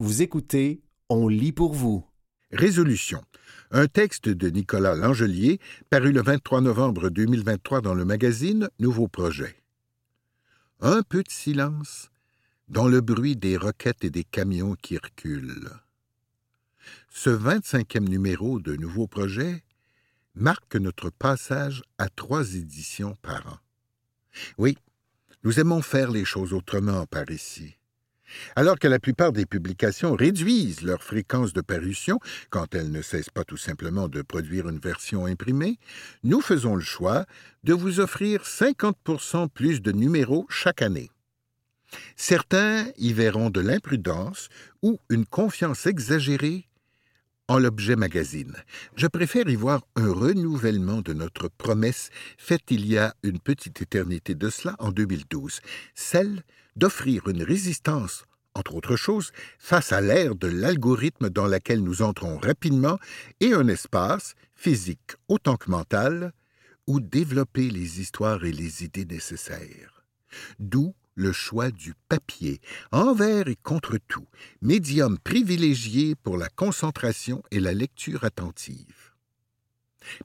Vous écoutez On lit pour vous. Résolution. Un texte de Nicolas Langelier, paru le 23 novembre 2023 dans le magazine Nouveau Projet. Un peu de silence dans le bruit des roquettes et des camions qui reculent. Ce 25e numéro de Nouveau Projet marque notre passage à trois éditions par an. Oui, nous aimons faire les choses autrement par ici. Alors que la plupart des publications réduisent leur fréquence de parution quand elles ne cessent pas tout simplement de produire une version imprimée, nous faisons le choix de vous offrir 50% plus de numéros chaque année. Certains y verront de l'imprudence ou une confiance exagérée en l'objet magazine. Je préfère y voir un renouvellement de notre promesse faite il y a une petite éternité de cela en 2012, celle d'offrir une résistance, entre autres choses, face à l'ère de l'algorithme dans laquelle nous entrons rapidement et un espace, physique autant que mental, où développer les histoires et les idées nécessaires. D'où le choix du papier, envers et contre tout, médium privilégié pour la concentration et la lecture attentive.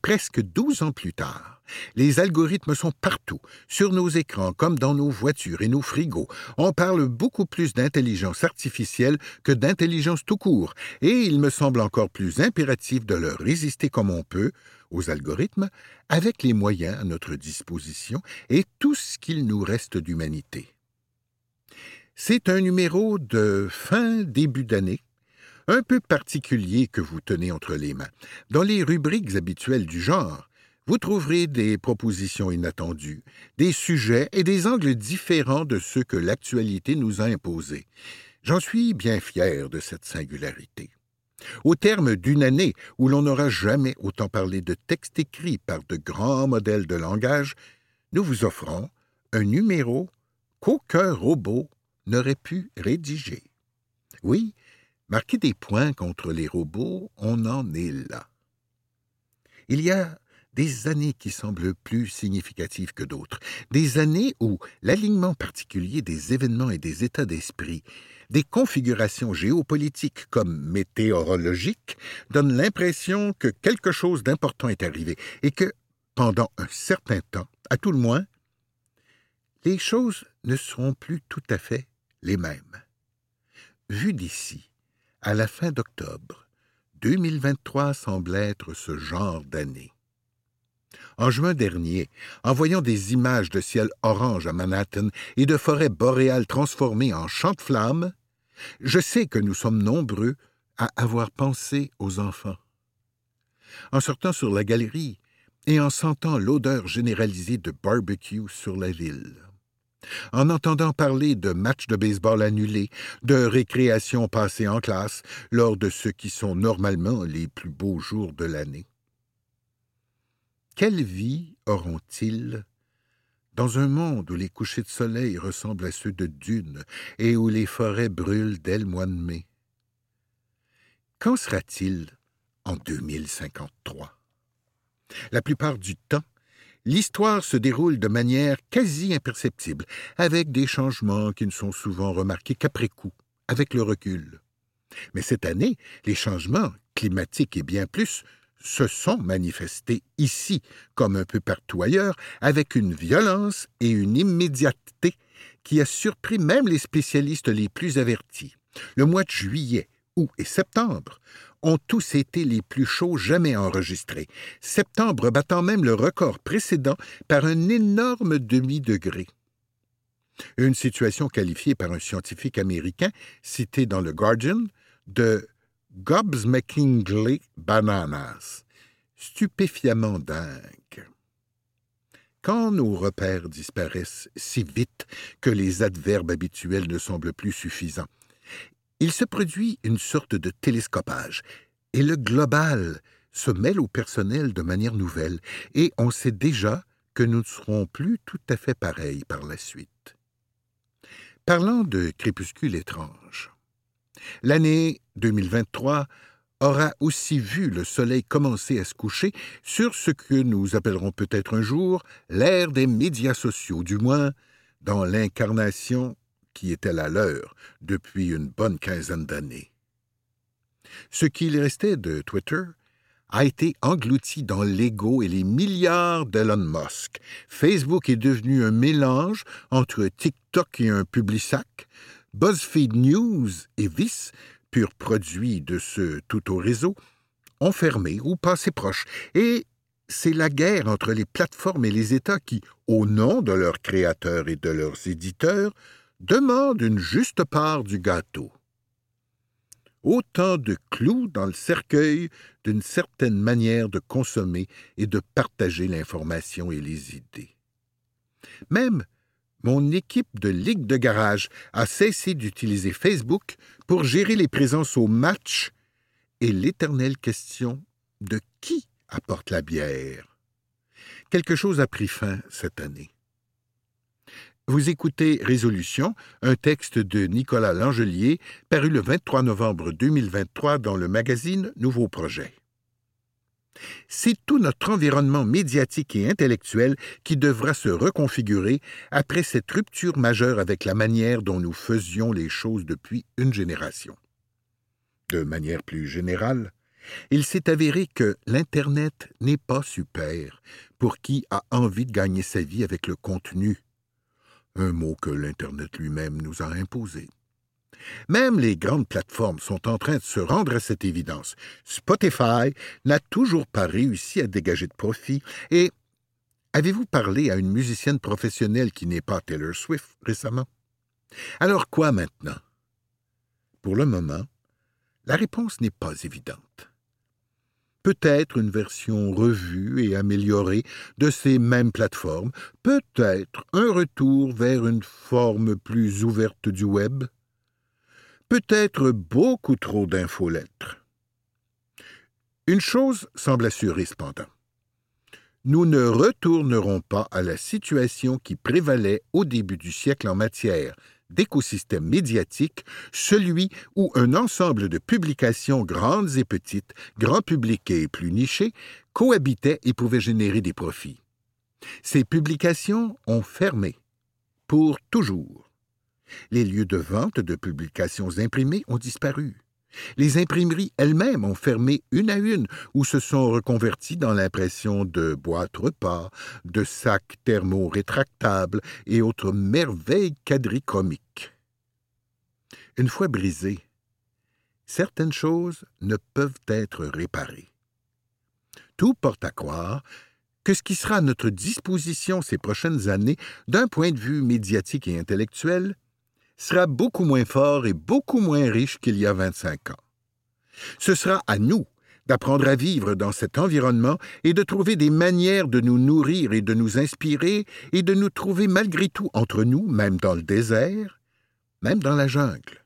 Presque douze ans plus tard, les algorithmes sont partout, sur nos écrans comme dans nos voitures et nos frigos. On parle beaucoup plus d'intelligence artificielle que d'intelligence tout court, et il me semble encore plus impératif de leur résister comme on peut, aux algorithmes, avec les moyens à notre disposition et tout ce qu'il nous reste d'humanité. C'est un numéro de fin début d'année, un peu particulier que vous tenez entre les mains. Dans les rubriques habituelles du genre, vous trouverez des propositions inattendues, des sujets et des angles différents de ceux que l'actualité nous a imposés. J'en suis bien fier de cette singularité. Au terme d'une année où l'on n'aura jamais autant parlé de textes écrits par de grands modèles de langage, nous vous offrons un numéro qu'aucun robot n'aurait pu rédiger. Oui, marquer des points contre les robots, on en est là. Il y a des années qui semblent plus significatives que d'autres, des années où l'alignement particulier des événements et des états d'esprit, des configurations géopolitiques comme météorologiques, donnent l'impression que quelque chose d'important est arrivé et que, pendant un certain temps, à tout le moins, les choses ne seront plus tout à fait les mêmes. Vu d'ici, à la fin d'octobre, 2023 semble être ce genre d'année. En juin dernier, en voyant des images de ciel orange à Manhattan et de forêts boréales transformées en champs de flammes, je sais que nous sommes nombreux à avoir pensé aux enfants. En sortant sur la galerie et en sentant l'odeur généralisée de barbecue sur la ville en entendant parler de matchs de baseball annulés, de récréations passées en classe lors de ce qui sont normalement les plus beaux jours de l'année. Quelle vie auront-ils dans un monde où les couchers de soleil ressemblent à ceux de dunes et où les forêts brûlent dès le mois de mai? Qu'en sera-t-il en 2053? La plupart du temps, l'histoire se déroule de manière quasi imperceptible, avec des changements qui ne sont souvent remarqués qu'après coup, avec le recul. Mais cette année, les changements, climatiques et bien plus, se sont manifestés ici, comme un peu partout ailleurs, avec une violence et une immédiateté qui a surpris même les spécialistes les plus avertis. Le mois de juillet, août et septembre ont tous été les plus chauds jamais enregistrés, septembre battant même le record précédent par un énorme demi-degré. Une situation qualifiée par un scientifique américain cité dans le Guardian de gobsmackingly bananas, stupéfiamment dingue. Quand nos repères disparaissent si vite que les adverbes habituels ne semblent plus suffisants, il se produit une sorte de télescopage, et le global se mêle au personnel de manière nouvelle, et on sait déjà que nous ne serons plus tout à fait pareils par la suite. Parlant de crépuscule étrange, l'année 2023 aura aussi vu le soleil commencer à se coucher sur ce que nous appellerons peut-être un jour l'ère des médias sociaux, du moins dans l'incarnation qui était la leur depuis une bonne quinzaine d'années. Ce qu'il restait de Twitter a été englouti dans l'ego et les milliards d'Elon Musk. Facebook est devenu un mélange entre TikTok et un Publisac. BuzzFeed News et Vice, pur produit de ce tout au réseau, ont fermé ou passé proche. Et c'est la guerre entre les plateformes et les États qui, au nom de leurs créateurs et de leurs éditeurs, demandent une juste part du gâteau. Autant de clous dans le cercueil d'une certaine manière de consommer et de partager l'information et les idées. Même mon équipe de ligue de garage a cessé d'utiliser Facebook pour gérer les présences au match et l'éternelle question de qui apporte la bière. Quelque chose a pris fin cette année. Vous écoutez Résolution, un texte de Nicolas Langelier, paru le 23 novembre 2023 dans le magazine Nouveau Projet. C'est tout notre environnement médiatique et intellectuel qui devra se reconfigurer après cette rupture majeure avec la manière dont nous faisions les choses depuis une génération. De manière plus générale, il s'est avéré que l'Internet n'est pas super pour qui a envie de gagner sa vie avec le contenu un mot que l'Internet lui-même nous a imposé. Même les grandes plateformes sont en train de se rendre à cette évidence. Spotify n'a toujours pas réussi à dégager de profit et avez-vous parlé à une musicienne professionnelle qui n'est pas Taylor Swift récemment? Alors quoi maintenant? Pour le moment, la réponse n'est pas évidente peut-être une version revue et améliorée de ces mêmes plateformes, peut-être un retour vers une forme plus ouverte du web, peut-être beaucoup trop d'infolettres. Une chose semble assurée cependant. Nous ne retournerons pas à la situation qui prévalait au début du siècle en matière d'écosystème médiatique, celui où un ensemble de publications grandes et petites, grand public et plus nichées, cohabitaient et pouvaient générer des profits. Ces publications ont fermé pour toujours. Les lieux de vente de publications imprimées ont disparu. Les imprimeries elles-mêmes ont fermé une à une ou se sont reconverties dans l'impression de boîtes repas, de sacs thermo-rétractables et autres merveilles quadrichromiques. Une fois brisées, certaines choses ne peuvent être réparées. Tout porte à croire que ce qui sera à notre disposition ces prochaines années, d'un point de vue médiatique et intellectuel, sera beaucoup moins fort et beaucoup moins riche qu'il y a 25 ans. Ce sera à nous d'apprendre à vivre dans cet environnement et de trouver des manières de nous nourrir et de nous inspirer et de nous trouver malgré tout entre nous, même dans le désert, même dans la jungle.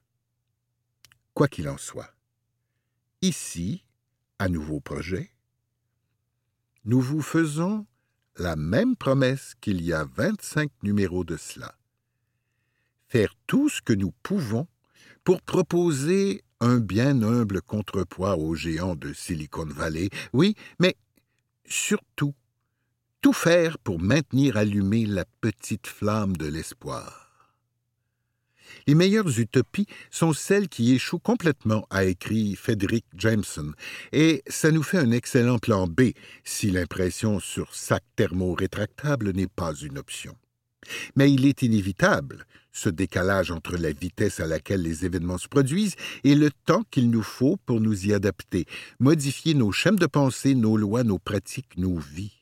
Quoi qu'il en soit, ici, à nouveau projet, nous vous faisons la même promesse qu'il y a 25 numéros de cela faire tout ce que nous pouvons pour proposer un bien humble contrepoids aux géants de Silicon Valley, oui, mais surtout tout faire pour maintenir allumée la petite flamme de l'espoir. Les meilleures utopies sont celles qui échouent complètement, a écrit Frederick Jameson, et ça nous fait un excellent plan B si l'impression sur sac thermo-rétractable n'est pas une option. Mais il est inévitable, ce décalage entre la vitesse à laquelle les événements se produisent et le temps qu'il nous faut pour nous y adapter, modifier nos schèmes de pensée, nos lois, nos pratiques, nos vies.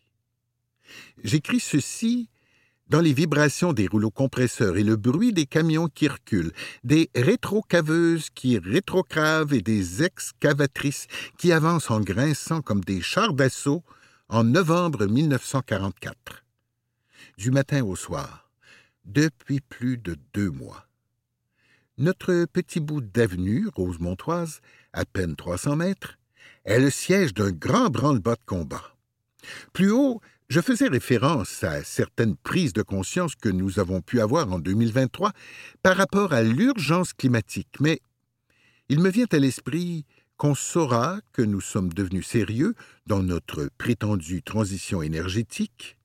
J'écris ceci dans les vibrations des rouleaux compresseurs et le bruit des camions qui reculent, des rétrocaveuses qui rétrocravent et des excavatrices qui avancent en grinçant comme des chars d'assaut en novembre 1944 du matin au soir, depuis plus de deux mois. Notre petit bout d'avenue, Rose-Montoise, à peine 300 mètres, est le siège d'un grand branle-bas de combat. Plus haut, je faisais référence à certaines prises de conscience que nous avons pu avoir en 2023 par rapport à l'urgence climatique, mais il me vient à l'esprit qu'on saura que nous sommes devenus sérieux dans notre prétendue transition énergétique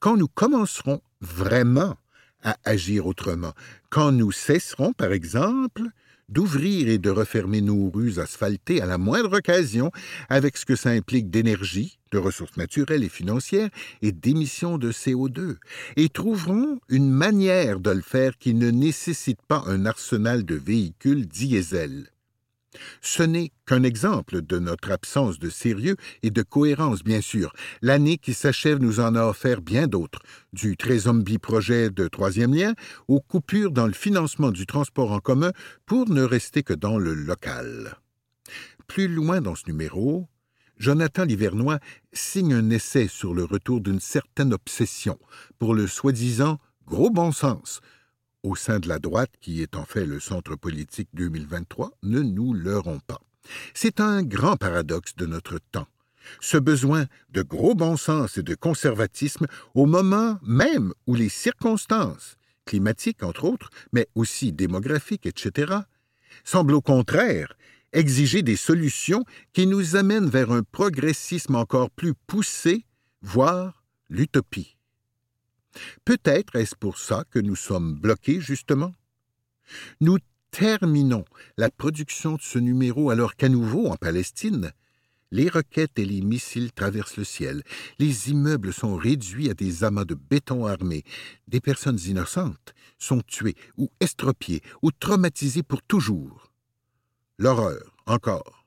quand nous commencerons vraiment à agir autrement, quand nous cesserons, par exemple, d'ouvrir et de refermer nos rues asphaltées à la moindre occasion, avec ce que ça implique d'énergie, de ressources naturelles et financières et d'émissions de CO2, et trouverons une manière de le faire qui ne nécessite pas un arsenal de véhicules diesel. Ce n'est qu'un exemple de notre absence de sérieux et de cohérence, bien sûr. L'année qui s'achève nous en a offert bien d'autres, du très zombie projet de troisième lien aux coupures dans le financement du transport en commun pour ne rester que dans le local. Plus loin dans ce numéro, Jonathan Livernois signe un essai sur le retour d'une certaine obsession pour le soi-disant gros bon sens, au sein de la droite, qui est en fait le centre politique 2023, ne nous leurrons pas. C'est un grand paradoxe de notre temps. Ce besoin de gros bon sens et de conservatisme au moment même où les circonstances, climatiques entre autres, mais aussi démographiques, etc., semblent au contraire exiger des solutions qui nous amènent vers un progressisme encore plus poussé, voire l'utopie. Peut-être est-ce pour ça que nous sommes bloqués, justement? Nous terminons la production de ce numéro alors qu'à nouveau, en Palestine, les roquettes et les missiles traversent le ciel, les immeubles sont réduits à des amas de béton armé, des personnes innocentes sont tuées ou estropiées ou traumatisées pour toujours. L'horreur, encore.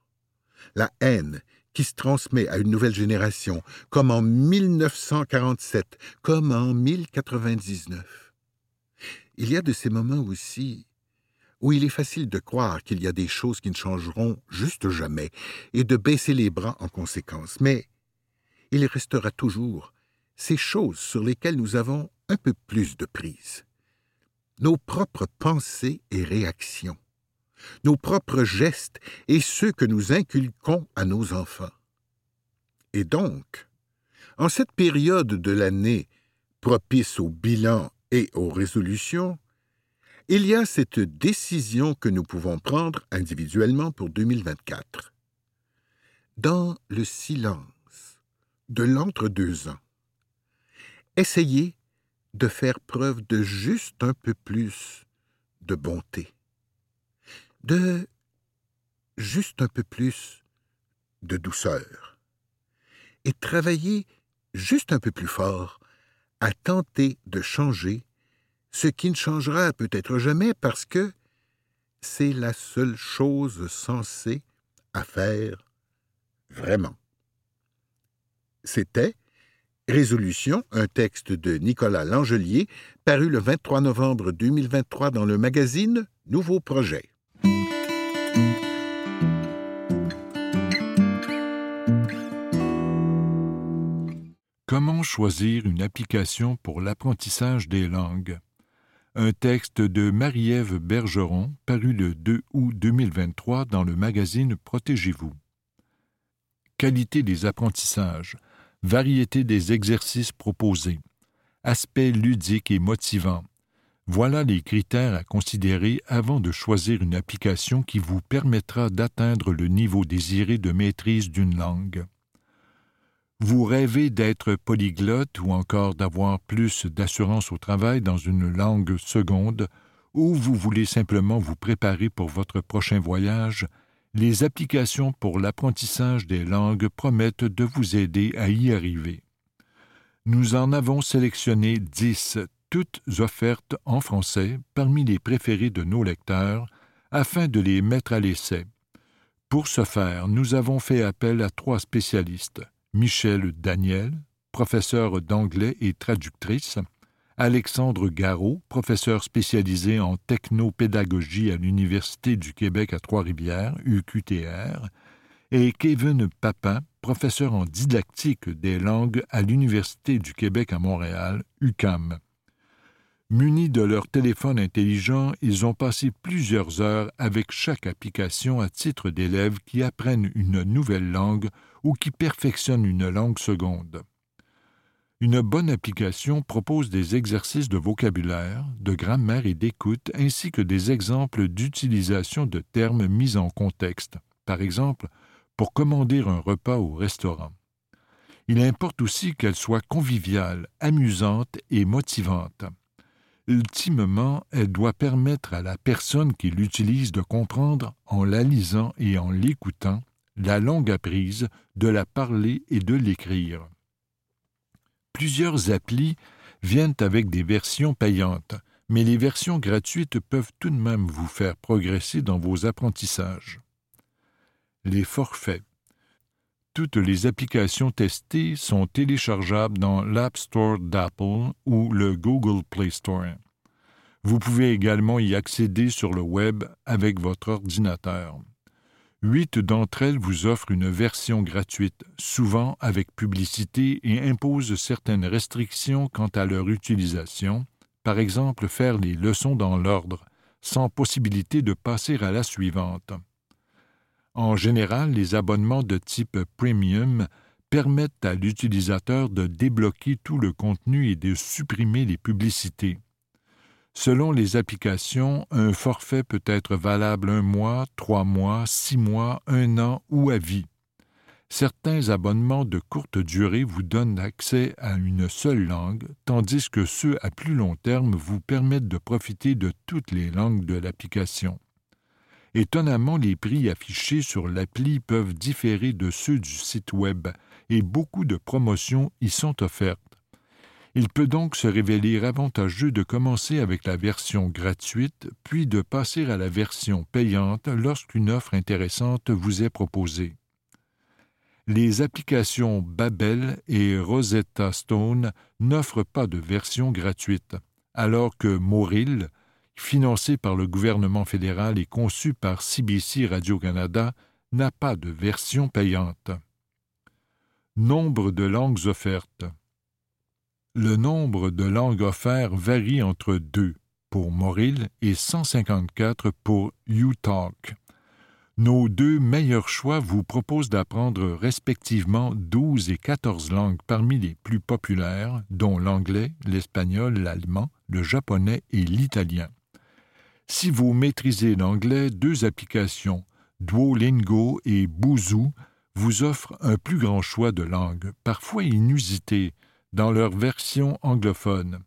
La haine qui se transmet à une nouvelle génération, comme en 1947, comme en 1099. Il y a de ces moments aussi où il est facile de croire qu'il y a des choses qui ne changeront juste jamais et de baisser les bras en conséquence. Mais il restera toujours ces choses sur lesquelles nous avons un peu plus de prise. Nos propres pensées et réactions nos propres gestes et ceux que nous inculquons à nos enfants. Et donc, en cette période de l'année propice au bilan et aux résolutions, il y a cette décision que nous pouvons prendre individuellement pour 2024. Dans le silence de l'entre-deux ans, essayez de faire preuve de juste un peu plus de bonté de juste un peu plus de douceur et travailler juste un peu plus fort à tenter de changer ce qui ne changera peut-être jamais parce que c'est la seule chose censée à faire vraiment. C'était Résolution, un texte de Nicolas Langelier, paru le 23 novembre 2023 dans le magazine Nouveau Projet. Comment choisir une application pour l'apprentissage des langues? Un texte de Marie-Ève Bergeron, paru le 2 août 2023 dans le magazine Protégez-vous. Qualité des apprentissages, variété des exercices proposés, aspect ludique et motivant. Voilà les critères à considérer avant de choisir une application qui vous permettra d'atteindre le niveau désiré de maîtrise d'une langue. Vous rêvez d'être polyglotte ou encore d'avoir plus d'assurance au travail dans une langue seconde, ou vous voulez simplement vous préparer pour votre prochain voyage, les applications pour l'apprentissage des langues promettent de vous aider à y arriver. Nous en avons sélectionné dix, toutes offertes en français parmi les préférés de nos lecteurs, afin de les mettre à l'essai. Pour ce faire, nous avons fait appel à trois spécialistes. Michel Daniel, professeur d'anglais et traductrice, Alexandre Garot, professeur spécialisé en technopédagogie à l'Université du Québec à Trois-Rivières, UQTR, et Kevin Papin, professeur en didactique des langues à l'Université du Québec à Montréal, UCAM. Munis de leur téléphone intelligent, ils ont passé plusieurs heures avec chaque application à titre d'élèves qui apprennent une nouvelle langue ou qui perfectionnent une langue seconde. Une bonne application propose des exercices de vocabulaire, de grammaire et d'écoute, ainsi que des exemples d'utilisation de termes mis en contexte, par exemple pour commander un repas au restaurant. Il importe aussi qu'elle soit conviviale, amusante et motivante. Ultimement, elle doit permettre à la personne qui l'utilise de comprendre, en la lisant et en l'écoutant, la langue apprise, de la parler et de l'écrire. Plusieurs applis viennent avec des versions payantes, mais les versions gratuites peuvent tout de même vous faire progresser dans vos apprentissages. Les forfaits. Toutes les applications testées sont téléchargeables dans l'App Store d'Apple ou le Google Play Store. Vous pouvez également y accéder sur le web avec votre ordinateur. Huit d'entre elles vous offrent une version gratuite, souvent avec publicité, et imposent certaines restrictions quant à leur utilisation, par exemple faire les leçons dans l'ordre, sans possibilité de passer à la suivante. En général, les abonnements de type premium permettent à l'utilisateur de débloquer tout le contenu et de supprimer les publicités. Selon les applications, un forfait peut être valable un mois, trois mois, six mois, un an ou à vie. Certains abonnements de courte durée vous donnent accès à une seule langue, tandis que ceux à plus long terme vous permettent de profiter de toutes les langues de l'application. Étonnamment, les prix affichés sur l'appli peuvent différer de ceux du site Web, et beaucoup de promotions y sont offertes. Il peut donc se révéler avantageux de commencer avec la version gratuite, puis de passer à la version payante lorsqu'une offre intéressante vous est proposée. Les applications Babel et Rosetta Stone n'offrent pas de version gratuite, alors que Moril, financé par le gouvernement fédéral et conçu par CBC Radio-Canada, n'a pas de version payante. Nombre de langues offertes. Le nombre de langues offertes varie entre 2 pour Moril et 154 pour UTalk. Nos deux meilleurs choix vous proposent d'apprendre respectivement 12 et 14 langues parmi les plus populaires, dont l'anglais, l'espagnol, l'allemand, le japonais et l'italien. Si vous maîtrisez l'anglais, deux applications, Duolingo et Boozoo, vous offrent un plus grand choix de langues, parfois inusitées, dans leur version anglophone.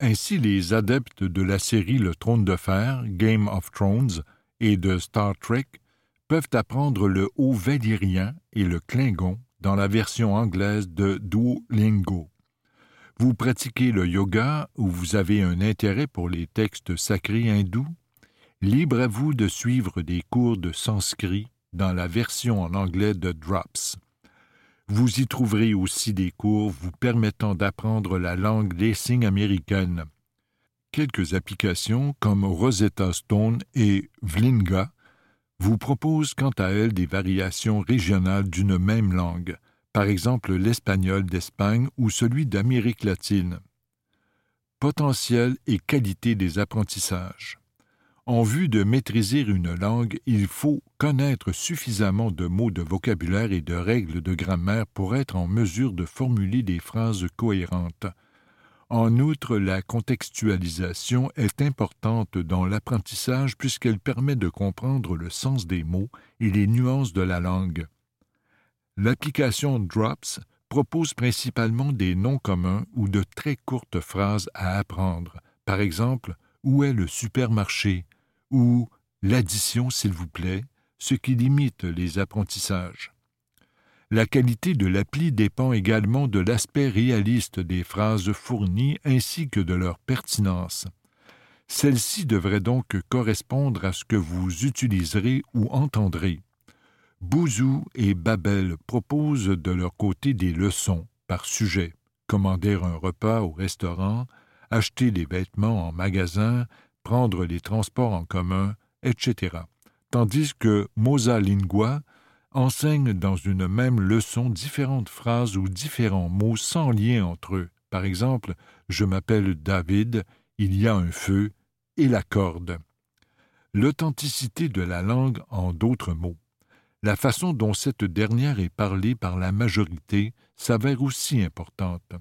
Ainsi, les adeptes de la série Le Trône de Fer, Game of Thrones, et de Star Trek peuvent apprendre le haut valyrien et le klingon dans la version anglaise de Duolingo. Vous pratiquez le yoga ou vous avez un intérêt pour les textes sacrés hindous? Libre à vous de suivre des cours de sanskrit dans la version en anglais de Drops. Vous y trouverez aussi des cours vous permettant d'apprendre la langue des signes américaine. Quelques applications comme Rosetta Stone et Vlinga vous proposent quant à elles des variations régionales d'une même langue, par exemple l'espagnol d'Espagne ou celui d'Amérique latine. Potentiel et qualité des apprentissages. En vue de maîtriser une langue, il faut connaître suffisamment de mots de vocabulaire et de règles de grammaire pour être en mesure de formuler des phrases cohérentes. En outre, la contextualisation est importante dans l'apprentissage puisqu'elle permet de comprendre le sens des mots et les nuances de la langue. L'application Drops propose principalement des noms communs ou de très courtes phrases à apprendre. Par exemple, où est le supermarché? Ou l'addition, s'il vous plaît, ce qui limite les apprentissages. La qualité de l'appli dépend également de l'aspect réaliste des phrases fournies ainsi que de leur pertinence. Celle-ci devrait donc correspondre à ce que vous utiliserez ou entendrez. Bouzou et Babel proposent de leur côté des leçons par sujet, commander un repas au restaurant, acheter des vêtements en magasin, prendre les transports en commun, etc. Tandis que Mosa Lingua enseigne dans une même leçon différentes phrases ou différents mots sans lien entre eux. Par exemple, je m'appelle David, il y a un feu, et la corde. L'authenticité de la langue en d'autres mots. La façon dont cette dernière est parlée par la majorité s'avère aussi importante.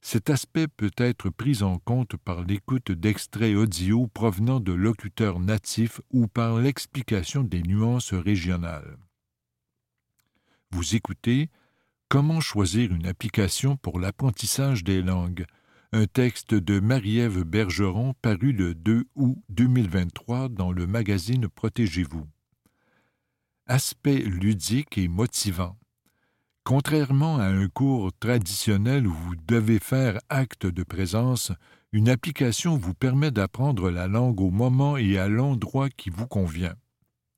Cet aspect peut être pris en compte par l'écoute d'extraits audio provenant de locuteurs natifs ou par l'explication des nuances régionales. Vous écoutez Comment choisir une application pour l'apprentissage des langues un texte de Marie-Ève Bergeron paru le 2 août 2023 dans le magazine Protégez-vous. Aspect ludique et motivant. Contrairement à un cours traditionnel où vous devez faire acte de présence, une application vous permet d'apprendre la langue au moment et à l'endroit qui vous convient.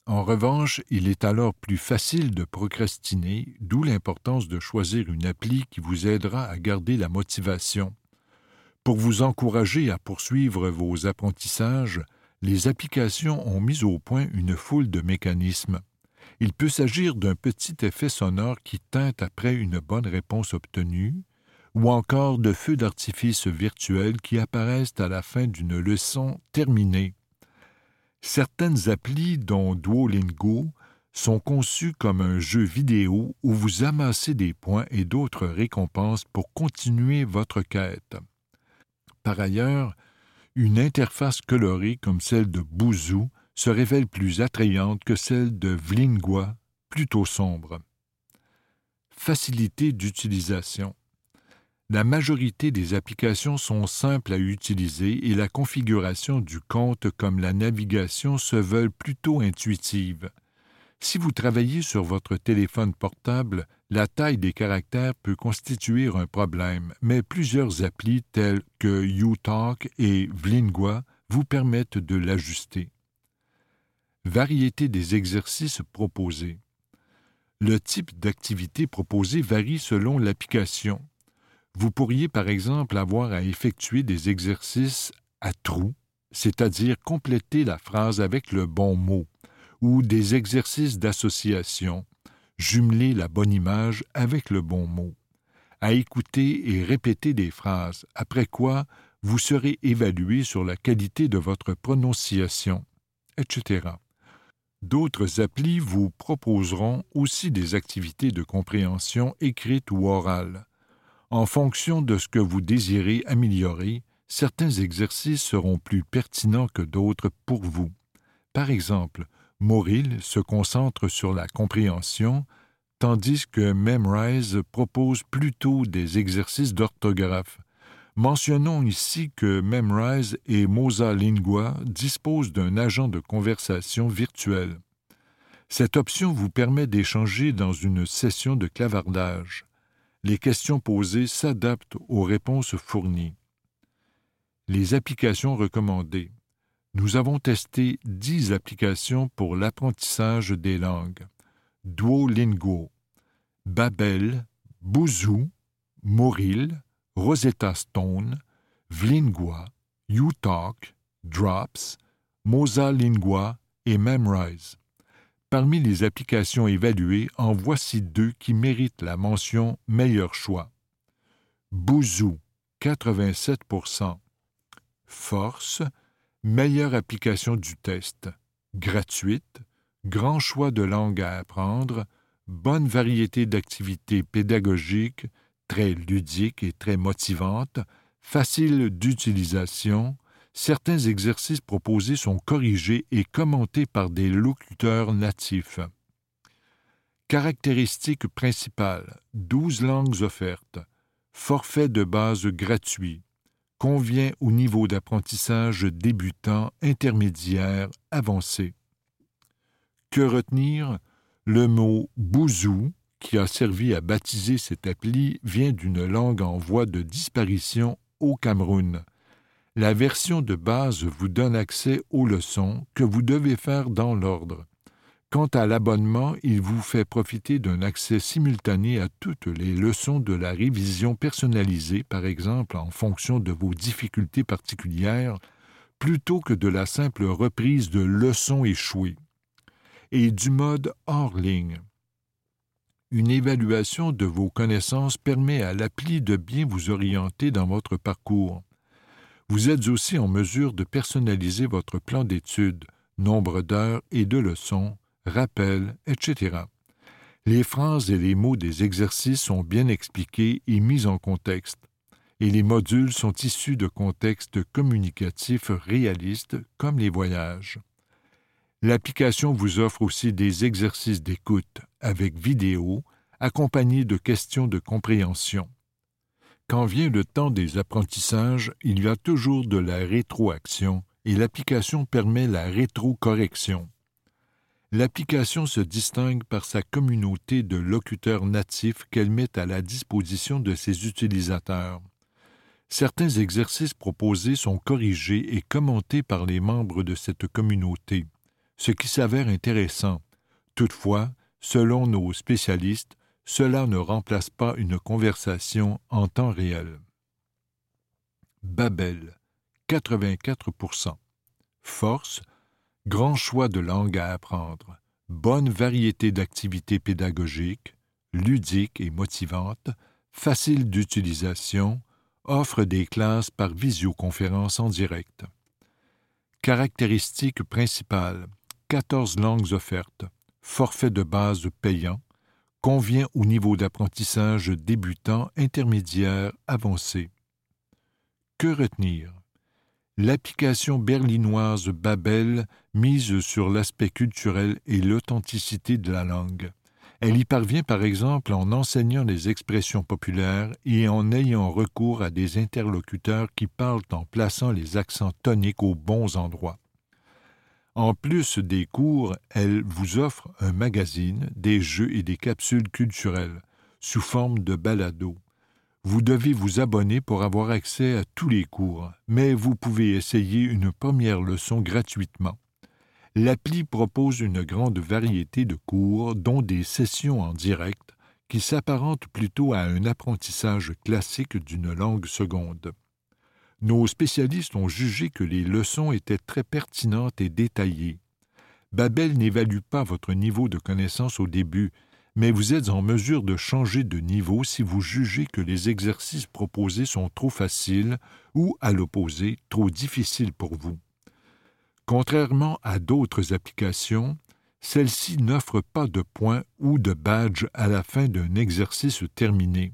En revanche, il est alors plus facile de procrastiner, d'où l'importance de choisir une appli qui vous aidera à garder la motivation. Pour vous encourager à poursuivre vos apprentissages, les applications ont mis au point une foule de mécanismes. Il peut s'agir d'un petit effet sonore qui teinte après une bonne réponse obtenue, ou encore de feux d'artifice virtuels qui apparaissent à la fin d'une leçon terminée. Certaines applis, dont Duolingo, sont conçues comme un jeu vidéo où vous amassez des points et d'autres récompenses pour continuer votre quête. Par ailleurs, une interface colorée comme celle de Bouzou se révèle plus attrayante que celle de Vlingua, plutôt sombre. Facilité d'utilisation. La majorité des applications sont simples à utiliser et la configuration du compte comme la navigation se veulent plutôt intuitives. Si vous travaillez sur votre téléphone portable, la taille des caractères peut constituer un problème, mais plusieurs applis telles que UTalk et Vlingua vous permettent de l'ajuster. Variété des exercices proposés. Le type d'activité proposée varie selon l'application. Vous pourriez par exemple avoir à effectuer des exercices à trous, c'est-à-dire compléter la phrase avec le bon mot ou des exercices d'association, jumeler la bonne image avec le bon mot, à écouter et répéter des phrases, après quoi vous serez évalué sur la qualité de votre prononciation, etc. D'autres applis vous proposeront aussi des activités de compréhension écrites ou orales. En fonction de ce que vous désirez améliorer, certains exercices seront plus pertinents que d'autres pour vous. Par exemple, Moril se concentre sur la compréhension, tandis que Memrise propose plutôt des exercices d'orthographe. Mentionnons ici que Memrise et Mosa Lingua disposent d'un agent de conversation virtuel. Cette option vous permet d'échanger dans une session de clavardage. Les questions posées s'adaptent aux réponses fournies. Les applications recommandées. Nous avons testé dix applications pour l'apprentissage des langues. Duolingo, Babel, Bouzou, Moril, Rosetta Stone, Vlingua, UTalk, Drops, Mosa Lingua et Memrise. Parmi les applications évaluées, en voici deux qui méritent la mention meilleur choix. Bouzou, 87% Force, meilleure application du test, gratuite, grand choix de langues à apprendre, bonne variété d'activités pédagogiques, très ludiques et très motivantes, facile d'utilisation, certains exercices proposés sont corrigés et commentés par des locuteurs natifs. Caractéristiques principales 12 langues offertes, forfait de base gratuit, convient au niveau d'apprentissage débutant, intermédiaire, avancé. Que retenir? Le mot bouzou, qui a servi à baptiser cette appli, vient d'une langue en voie de disparition au Cameroun. La version de base vous donne accès aux leçons que vous devez faire dans l'ordre. Quant à l'abonnement, il vous fait profiter d'un accès simultané à toutes les leçons de la révision personnalisée, par exemple en fonction de vos difficultés particulières, plutôt que de la simple reprise de leçons échouées, et du mode hors ligne. Une évaluation de vos connaissances permet à l'appli de bien vous orienter dans votre parcours. Vous êtes aussi en mesure de personnaliser votre plan d'études, nombre d'heures et de leçons, rappels, etc. Les phrases et les mots des exercices sont bien expliqués et mis en contexte, et les modules sont issus de contextes communicatifs réalistes comme les voyages. L'application vous offre aussi des exercices d'écoute avec vidéo accompagnés de questions de compréhension. quand vient le temps des apprentissages, il y a toujours de la rétroaction et l'application permet la rétrocorrection. L'application se distingue par sa communauté de locuteurs natifs qu'elle met à la disposition de ses utilisateurs. Certains exercices proposés sont corrigés et commentés par les membres de cette communauté, ce qui s'avère intéressant. Toutefois, selon nos spécialistes, cela ne remplace pas une conversation en temps réel. Babel, 84% Force, grand choix de langue à apprendre, bonne variété d'activités pédagogiques, ludiques et motivantes, facile d'utilisation, offre des classes par visioconférence en direct. Caractéristiques principales 14 langues offertes, forfait de base payant, convient au niveau d'apprentissage débutant, intermédiaire, avancé. Que retenir? L'application berlinoise Babel mise sur l'aspect culturel et l'authenticité de la langue. Elle y parvient par exemple en enseignant les expressions populaires et en ayant recours à des interlocuteurs qui parlent en plaçant les accents toniques aux bons endroits. En plus des cours, elle vous offre un magazine, des jeux et des capsules culturelles, sous forme de balado. Vous devez vous abonner pour avoir accès à tous les cours, mais vous pouvez essayer une première leçon gratuitement. L'appli propose une grande variété de cours, dont des sessions en direct, qui s'apparentent plutôt à un apprentissage classique d'une langue seconde. Nos spécialistes ont jugé que les leçons étaient très pertinentes et détaillées. Babel n'évalue pas votre niveau de connaissance au début, mais vous êtes en mesure de changer de niveau si vous jugez que les exercices proposés sont trop faciles ou, à l'opposé, trop difficiles pour vous. Contrairement à d'autres applications, celle-ci n'offre pas de points ou de badge à la fin d'un exercice terminé.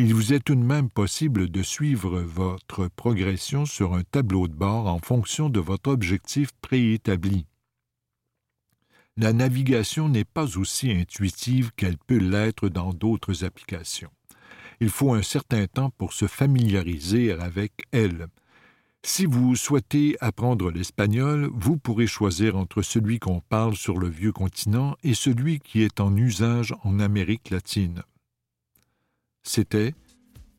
Il vous est tout de même possible de suivre votre progression sur un tableau de bord en fonction de votre objectif préétabli. La navigation n'est pas aussi intuitive qu'elle peut l'être dans d'autres applications. Il faut un certain temps pour se familiariser avec elle, si vous souhaitez apprendre l'espagnol, vous pourrez choisir entre celui qu'on parle sur le vieux continent et celui qui est en usage en Amérique latine. C'était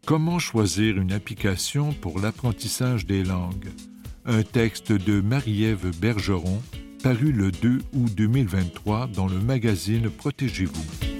Comment choisir une application pour l'apprentissage des langues? Un texte de Marie-Ève Bergeron paru le 2 août 2023 dans le magazine Protégez-vous.